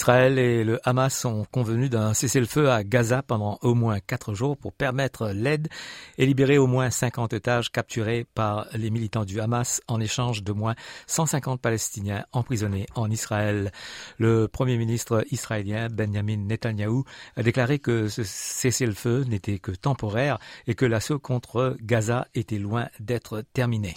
Israël et le Hamas ont convenu d'un cessez-le-feu à Gaza pendant au moins quatre jours pour permettre l'aide et libérer au moins 50 otages capturés par les militants du Hamas en échange de moins 150 Palestiniens emprisonnés en Israël. Le premier ministre israélien Benjamin Netanyahu a déclaré que ce cessez-le-feu n'était que temporaire et que l'assaut contre Gaza était loin d'être terminé.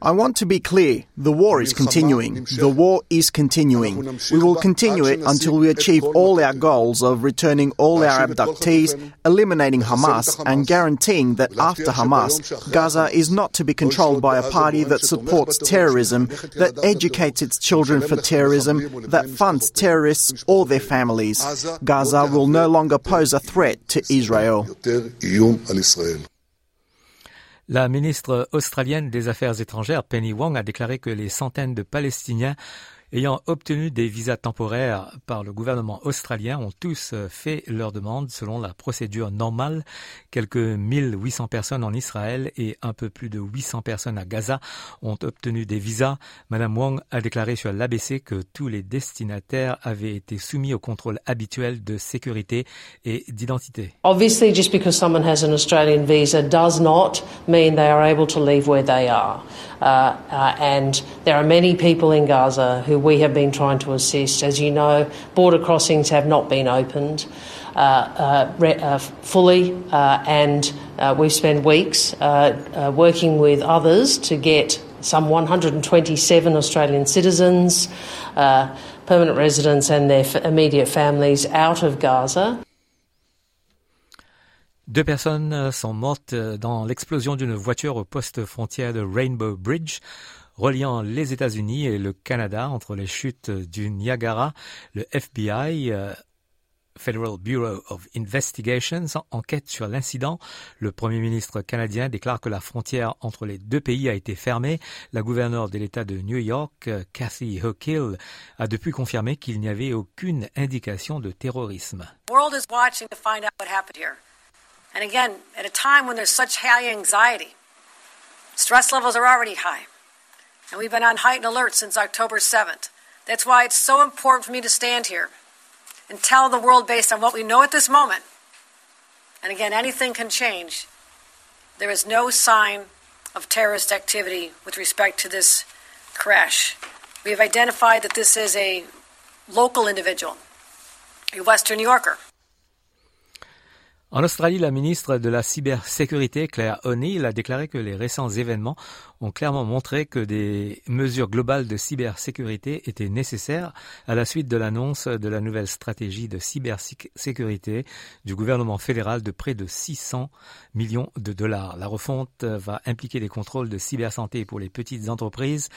I want to be clear. The war is continuing. The war is continuing. We will continue it until we achieve all our goals of returning all our abductees, eliminating Hamas, and guaranteeing that after Hamas, Gaza is not to be controlled by a party that supports terrorism, that educates its children for terrorism, that funds terrorists or their families. Gaza will no longer pose a threat to Israel. La ministre australienne des Affaires étrangères, Penny Wong, a déclaré que les centaines de Palestiniens ayant obtenu des visas temporaires par le gouvernement australien ont tous euh, fait leur demande selon la procédure normale. Quelques 1800 personnes en Israël et un peu plus de 800 personnes à Gaza ont obtenu des visas. Madame Wong a déclaré sur l'ABC que tous les destinataires avaient été soumis au contrôle habituel de sécurité et d'identité. Obviously, just because someone has an Australian visa does not mean they are able to leave where they are. Uh, uh, and there are many people in Gaza who we have been trying to assist. As you know, border crossings have not been opened. Uh, uh, uh, fully, uh, and we've spent weeks working with others to get some 127 Australian citizens, permanent residents, and their immediate families out of Gaza. Deux personnes sont mortes dans l'explosion d'une voiture au poste frontière de Rainbow Bridge reliant les États-Unis et le Canada entre les chutes du Niagara. Le FBI euh, Federal Bureau of Investigations enquête sur l'incident. Le Premier ministre canadien déclare que la frontière entre les deux pays a été fermée. La gouverneure de l'État de New York, Kathy Hochul, a depuis confirmé qu'il n'y avait aucune indication de terrorisme. And again, at a time when there's such high anxiety, stress levels are already high. And we've been on heightened alert since October 7th. That's why it's so important for me to stand here and tell the world based on what we know at this moment. And again, anything can change. There is no sign of terrorist activity with respect to this crash. We have identified that this is a local individual, a Western New Yorker. En Australie, la ministre de la cybersécurité, Claire O'Neill, a déclaré que les récents événements ont clairement montré que des mesures globales de cybersécurité étaient nécessaires à la suite de l'annonce de la nouvelle stratégie de cybersécurité du gouvernement fédéral de près de 600 millions de dollars. La refonte va impliquer des contrôles de cybersanté pour les petites entreprises,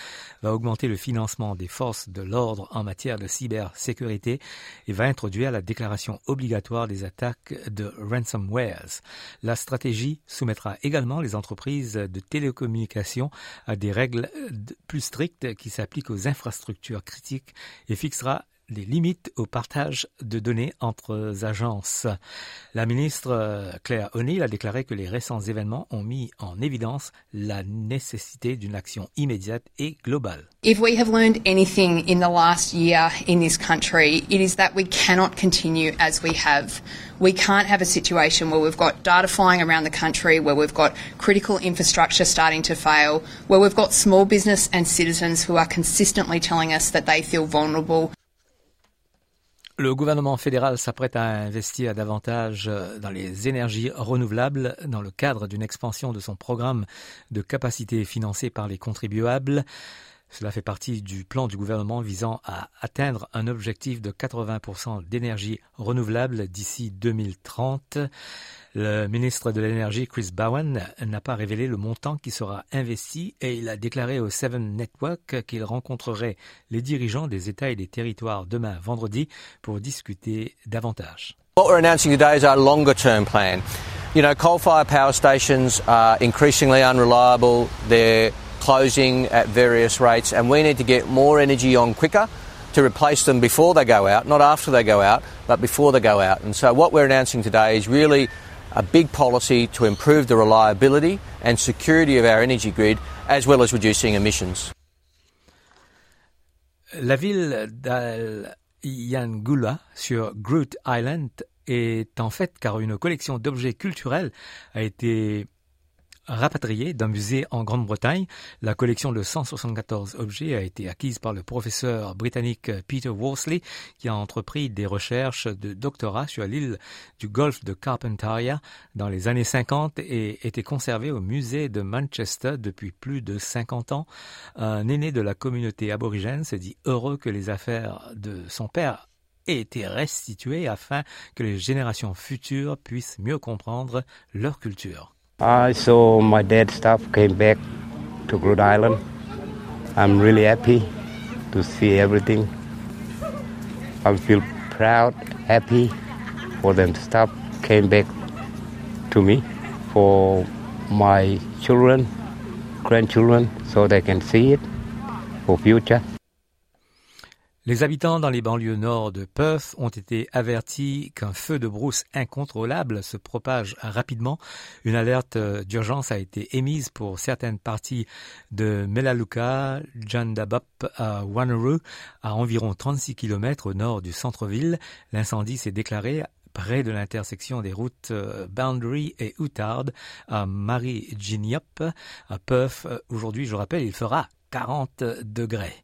va augmenter le financement des forces de l'ordre en matière de cybersécurité et va introduire la déclaration obligatoire des attaques de La stratégie soumettra également les entreprises de télécommunications à des règles plus strictes qui s'appliquent aux infrastructures critiques et fixera les limites au partage de données entre agences. La ministre euh, Claire O'Neill a déclaré que les récents événements ont mis en évidence la nécessité d'une action immédiate et globale. If we have learned anything in the last year in this country, it is that we cannot continue as we have. We can't have a situation where we've got data flying around the country, where we've got critical infrastructure starting to fail, where we've got small business and citizens who are consistently telling us that they feel vulnerable le gouvernement fédéral s'apprête à investir davantage euh, dans les énergies renouvelables dans le cadre d'une expansion de son programme de capacité financé par les contribuables. Cela fait partie du plan du gouvernement visant à atteindre un objectif de 80% d'énergie renouvelable d'ici 2030. Le ministre de l'Énergie, Chris Bowen, n'a pas révélé le montant qui sera investi et il a déclaré au Seven Network qu'il rencontrerait les dirigeants des États et des territoires demain vendredi pour discuter davantage. What we're announcing today is our longer term plan. You know, coal-fired power stations are increasingly unreliable. Closing at various rates, and we need to get more energy on quicker to replace them before they go out, not after they go out, but before they go out. And so what we're announcing today is really a big policy to improve the reliability and security of our energy grid, as well as reducing emissions. La ville d'Al-Yangula sur Groot Island est en fait car une collection d'objets culturels a été rapatriée d'un musée en Grande-Bretagne. La collection de 174 objets a été acquise par le professeur britannique Peter Worsley qui a entrepris des recherches de doctorat sur l'île du golfe de Carpentaria dans les années 50 et était conservée au musée de Manchester depuis plus de 50 ans. Un aîné de la communauté aborigène se dit heureux que les affaires de son père été restitué afin que les générations futures puissent mieux comprendre leur culture. I saw my dad's stuff came back to Groot Island. I'm really happy to see everything. I feel proud, happy for them stuff came back to me for my children, grandchildren, so they can see it for future. Les habitants dans les banlieues nord de Perth ont été avertis qu'un feu de brousse incontrôlable se propage rapidement. Une alerte d'urgence a été émise pour certaines parties de Melaleuca, Jandabop à Wanneroo, à environ 36 km au nord du centre-ville. L'incendie s'est déclaré près de l'intersection des routes euh, Boundary et Outard à Mariginiop, à Perth. Aujourd'hui, je rappelle, il fera 40 degrés.